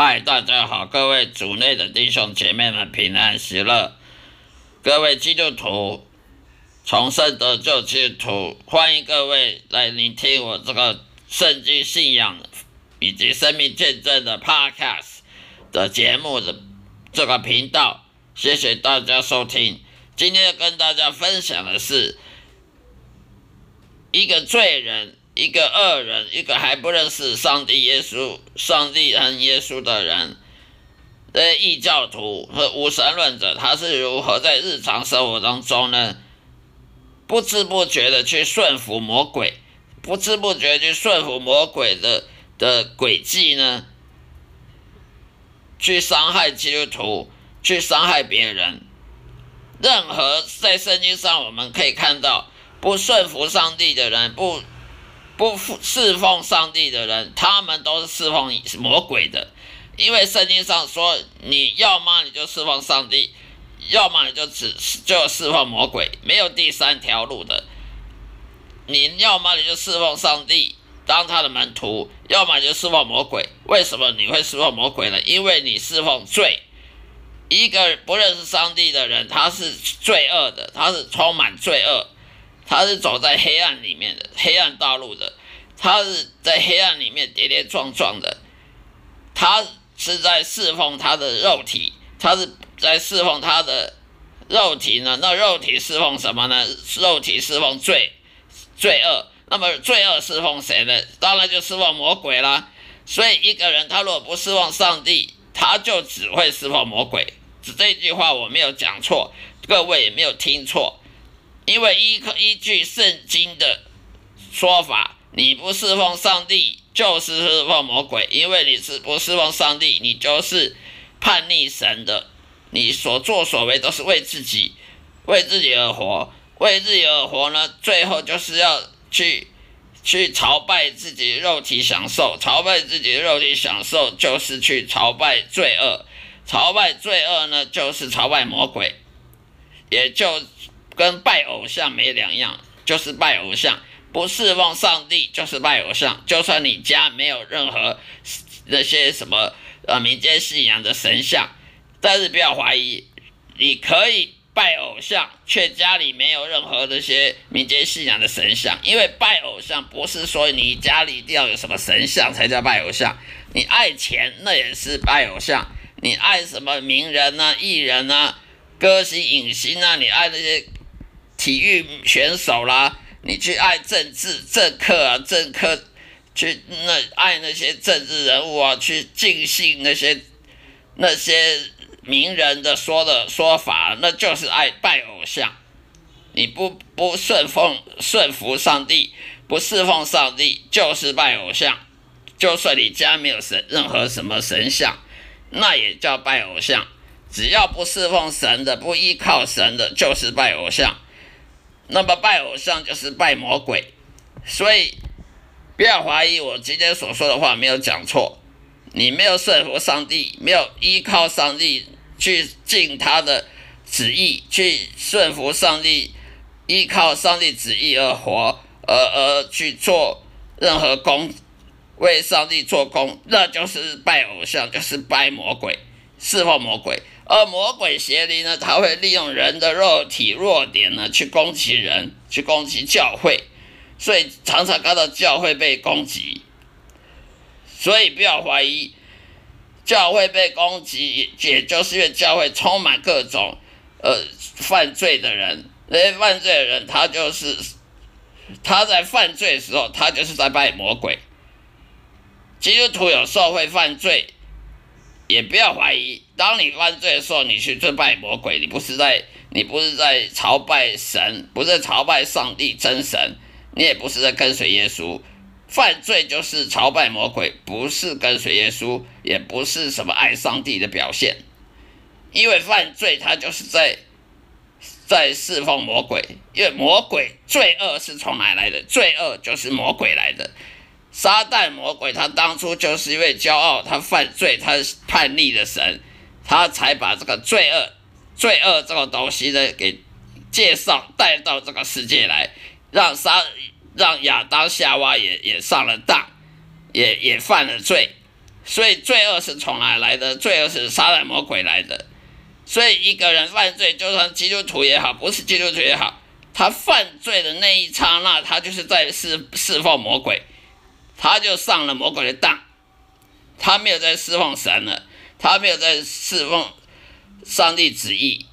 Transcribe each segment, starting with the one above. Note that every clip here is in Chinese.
嗨，大家好，各位主内的弟兄姐妹们平安喜乐，各位基督徒重生得救基督徒，欢迎各位来聆听我这个圣经信仰以及生命见证的 Podcast 的节目的这个频道，谢谢大家收听。今天要跟大家分享的是一个罪人。一个恶人，一个还不认识上帝、耶稣、上帝和耶稣的人，的异教徒和无神论者，他是如何在日常生活当中呢？不知不觉的去顺服魔鬼，不知不觉去顺服魔鬼的的诡计呢？去伤害基督徒，去伤害别人。任何在圣经上我们可以看到，不顺服上帝的人，不。不侍奉上帝的人，他们都是侍奉魔鬼的，因为圣经上说，你要么你就侍奉上帝，要么你就只就侍奉魔鬼，没有第三条路的。你要么你就侍奉上帝，当他的门徒，要么就侍奉魔鬼。为什么你会侍奉魔鬼呢？因为你侍奉罪。一个不认识上帝的人，他是罪恶的，他是充满罪恶。他是走在黑暗里面的黑暗道路的，他是在黑暗里面跌跌撞撞的，他是在侍奉他的肉体，他是在侍奉他的肉体呢？那肉体侍奉什么呢？肉体侍奉罪罪恶，那么罪恶侍奉谁呢？当然就侍奉魔鬼啦。所以一个人他如果不侍奉上帝，他就只会侍奉魔鬼。这句话我没有讲错，各位也没有听错。因为依依据圣经的说法，你不侍奉上帝就是侍奉魔鬼。因为你是不侍奉上帝，你就是叛逆神的。你所作所为都是为自己，为自己而活，为自己而活呢？最后就是要去去朝拜自己肉体享受，朝拜自己肉体享受就是去朝拜罪恶，朝拜罪恶呢就是朝拜魔鬼，也就。跟拜偶像没两样，就是拜偶像，不侍奉上帝就是拜偶像。就算你家没有任何那些什么呃民间信仰的神像，但是不要怀疑，你可以拜偶像，却家里没有任何那些民间信仰的神像。因为拜偶像不是说你家里一定要有什么神像才叫拜偶像，你爱钱那也是拜偶像，你爱什么名人啊、艺人啊、歌星、影星啊，你爱那些。体育选手啦，你去爱政治政客啊，政客去那爱那些政治人物啊，去尽信那些那些名人的说的说法，那就是爱拜偶像。你不不顺奉顺服上帝，不侍奉上帝，就是拜偶像。就算你家没有神任何什么神像，那也叫拜偶像。只要不侍奉神的，不依靠神的，就是拜偶像。那么拜偶像就是拜魔鬼，所以不要怀疑我今天所说的话没有讲错。你没有顺服上帝，没有依靠上帝去尽他的旨意，去顺服上帝，依靠上帝旨意而活，而而去做任何工，为上帝做工，那就是拜偶像，就是拜魔鬼，侍奉魔鬼。而魔鬼邪灵呢，他会利用人的肉体弱点呢，去攻击人，去攻击教会，所以常常看到教会被攻击。所以不要怀疑，教会被攻击，也就是因为教会充满各种呃犯罪的人。那些犯罪的人，他就是他在犯罪的时候，他就是在拜魔鬼。基督徒有时候会犯罪。也不要怀疑，当你犯罪的时候，你去尊拜魔鬼，你不是在，你不是在朝拜神，不是朝拜上帝真神，你也不是在跟随耶稣。犯罪就是朝拜魔鬼，不是跟随耶稣，也不是什么爱上帝的表现。因为犯罪，他就是在在侍奉魔鬼，因为魔鬼罪恶是从哪来的？罪恶就是魔鬼来的。撒旦魔鬼，他当初就是因为骄傲，他犯罪，他叛逆的神，他才把这个罪恶、罪恶这个东西呢给介绍带到这个世界来，让撒让亚当夏娃也也上了当，也也犯了罪，所以罪恶是从哪来的？罪恶是杀人魔鬼来的。所以一个人犯罪，就算基督徒也好，不是基督徒也好，他犯罪的那一刹那，他就是在侍侍奉魔鬼，他就上了魔鬼的当，他没有在侍奉神了，他没有在侍奉上帝旨意，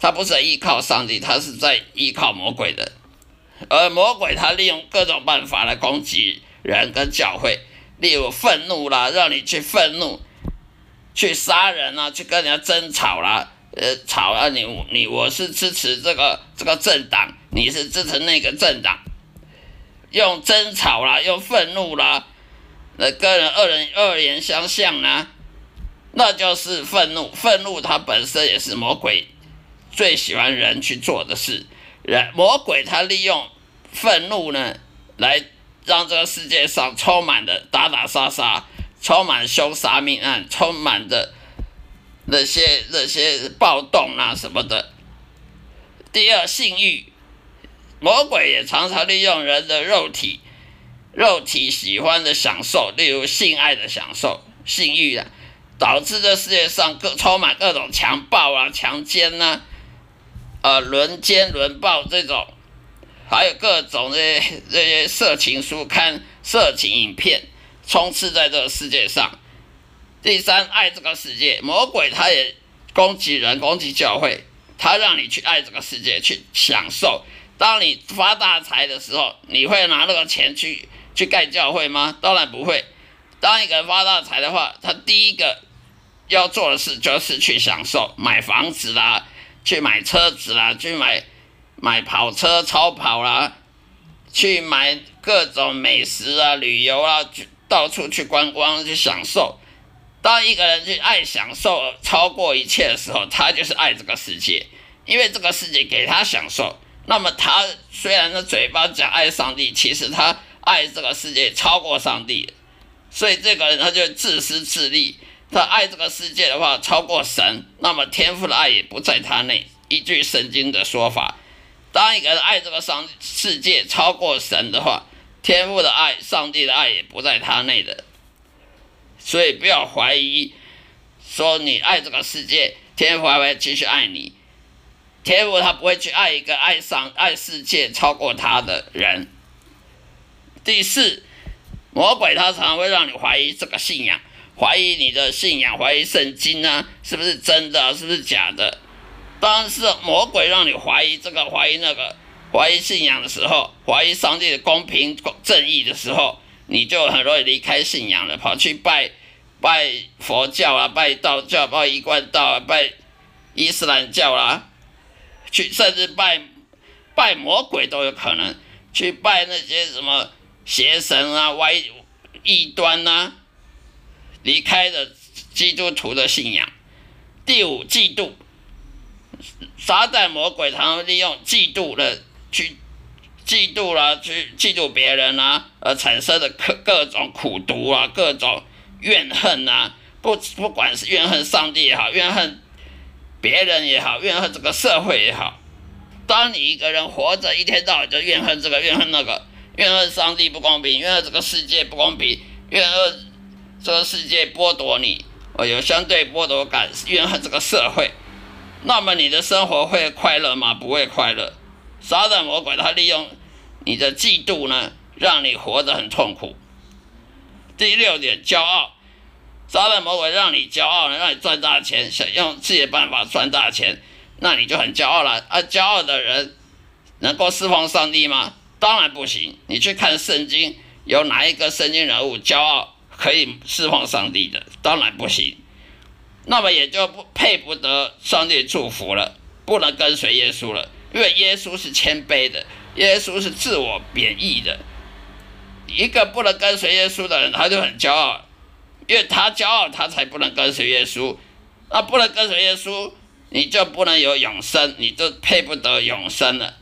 他不是依靠上帝，他是在依靠魔鬼的。而魔鬼他利用各种办法来攻击人跟教会，例如愤怒啦，让你去愤怒，去杀人啊，去跟人家争吵啦。呃，吵啊！你你我是支持这个这个政党，你是支持那个政党，用争吵啦，用愤怒啦，那跟人恶人恶言相向呢，那就是愤怒。愤怒它本身也是魔鬼最喜欢人去做的事。人魔鬼他利用愤怒呢，来让这个世界上充满的打打杀杀，充满凶杀命案，充满的。那些那些暴动啊什么的。第二，性欲，魔鬼也常常利用人的肉体，肉体喜欢的享受，例如性爱的享受、性欲啊，导致这世界上各充满各种强暴啊、强奸呐，呃，轮奸轮暴这种，还有各种这些这些色情书刊、色情影片，充斥在这个世界上。第三，爱这个世界，魔鬼他也攻击人，攻击教会，他让你去爱这个世界，去享受。当你发大财的时候，你会拿那个钱去去盖教会吗？当然不会。当一个人发大财的话，他第一个要做的事就是去享受，买房子啦，去买车子啦，去买买跑车、超跑啦，去买各种美食啊、旅游啊，去到处去观光去享受。当一个人去爱享受超过一切的时候，他就是爱这个世界，因为这个世界给他享受。那么他虽然的嘴巴讲爱上帝，其实他爱这个世界超过上帝，所以这个人他就自私自利。他爱这个世界的话超过神，那么天赋的爱也不在他内。依据圣经的说法，当一个人爱这个上世界超过神的话，天赋的爱、上帝的爱也不在他内的。所以不要怀疑，说你爱这个世界，天父还会继续爱你。天父他不会去爱一个爱上爱世界超过他的人。第四，魔鬼他常会让你怀疑这个信仰，怀疑你的信仰，怀疑圣经啊，是不是真的，是不是假的？当是魔鬼让你怀疑这个，怀疑那个，怀疑信仰的时候，怀疑上帝的公平正义的时候。你就很容易离开信仰了，跑去拜拜佛教啊，拜道教，拜一贯道啊，拜伊斯兰教啦，去甚至拜拜魔鬼都有可能，去拜那些什么邪神啊、歪异端呐，离开了基督徒的信仰。第五，嫉妒，撒旦魔鬼常常利用嫉妒的去。嫉妒啦，去嫉妒别人啊，而产生的各各种苦毒啊，各种怨恨啊，不不管是怨恨上帝也好，怨恨别人也好，怨恨这个社会也好。当你一个人活着，一天到晚就怨恨这个，怨恨那个，怨恨上帝不公平，怨恨这个世界不公平，怨恨这个世界剥夺你，我有相对剥夺感，怨恨这个社会，那么你的生活会快乐吗？不会快乐。撒旦魔鬼他利用你的嫉妒呢，让你活得很痛苦。第六点，骄傲，撒旦魔鬼让你骄傲呢，让你赚大钱，想用自己的办法赚大钱，那你就很骄傲了。啊，骄傲的人能够释放上帝吗？当然不行。你去看圣经，有哪一个圣经人物骄傲可以释放上帝的？当然不行。那么也就不配不得上帝祝福了，不能跟随耶稣了。因为耶稣是谦卑的，耶稣是自我贬义的。一个不能跟随耶稣的人，他就很骄傲，因为他骄傲，他才不能跟随耶稣。那不能跟随耶稣，你就不能有永生，你就配不得永生了，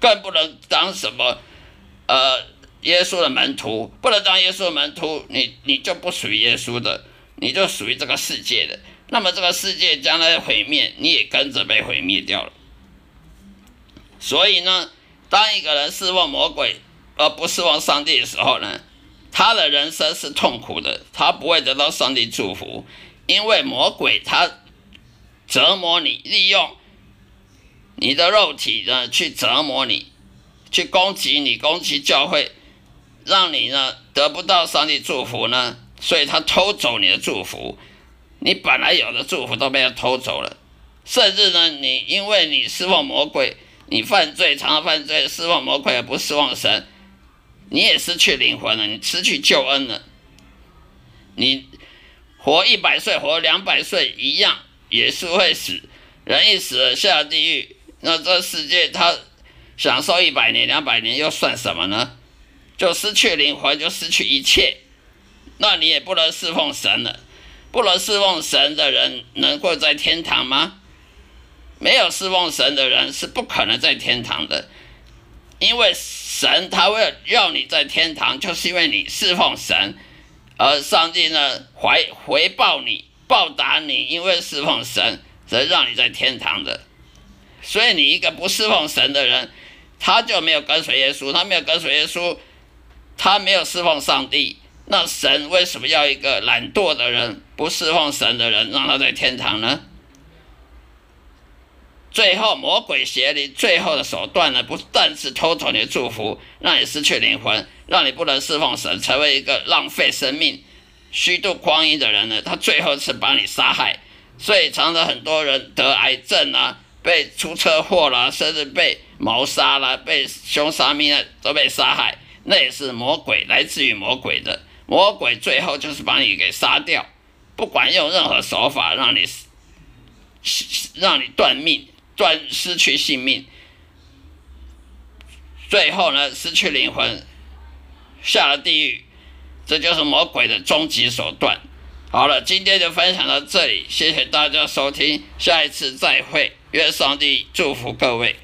更不能当什么呃耶稣的门徒，不能当耶稣的门徒，你你就不属于耶稣的，你就属于这个世界的。那么这个世界将来毁灭，你也跟着被毁灭掉了。所以呢，当一个人侍奉魔鬼而不侍奉上帝的时候呢，他的人生是痛苦的，他不会得到上帝祝福，因为魔鬼他折磨你，利用你的肉体呢去折磨你，去攻击你，攻击教会，让你呢得不到上帝祝福呢，所以他偷走你的祝福，你本来有的祝福都被他偷走了，甚至呢，你因为你释放魔鬼，你犯罪，常常犯罪，释放魔鬼而不释放神。你也失去灵魂了，你失去救恩了。你活一百岁，活两百岁一样，也是会死。人一死了下地狱，那这世界他享受一百年、两百年又算什么呢？就失去灵魂，就失去一切。那你也不能侍奉神了。不能侍奉神的人，能够在天堂吗？没有侍奉神的人是不可能在天堂的。因为神他会要你在天堂，就是因为你侍奉神，而上帝呢回回报你、报答你，因为侍奉神，才让你在天堂的。所以你一个不侍奉神的人，他就没有跟随耶稣，他没有跟随耶稣，他没有侍奉上帝。那神为什么要一个懒惰的人、不侍奉神的人，让他在天堂呢？最后，魔鬼邪灵最后的手段呢，不但是偷走你的祝福，让你失去灵魂，让你不能侍奉神，成为一个浪费生命、虚度光阴的人呢。他最后是把你杀害，所以常常很多人得癌症啊，被出车祸了，甚至被谋杀了，被凶杀命案都被杀害，那也是魔鬼来自于魔鬼的。魔鬼最后就是把你给杀掉，不管用任何手法让你让你断命。断失去性命，最后呢，失去灵魂，下了地狱，这就是魔鬼的终极手段。好了，今天就分享到这里，谢谢大家收听，下一次再会，愿上帝祝福各位。